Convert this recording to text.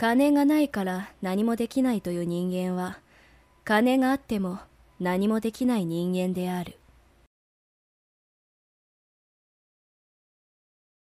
金がないから何もできないという人間は金があっても何もできない人間である。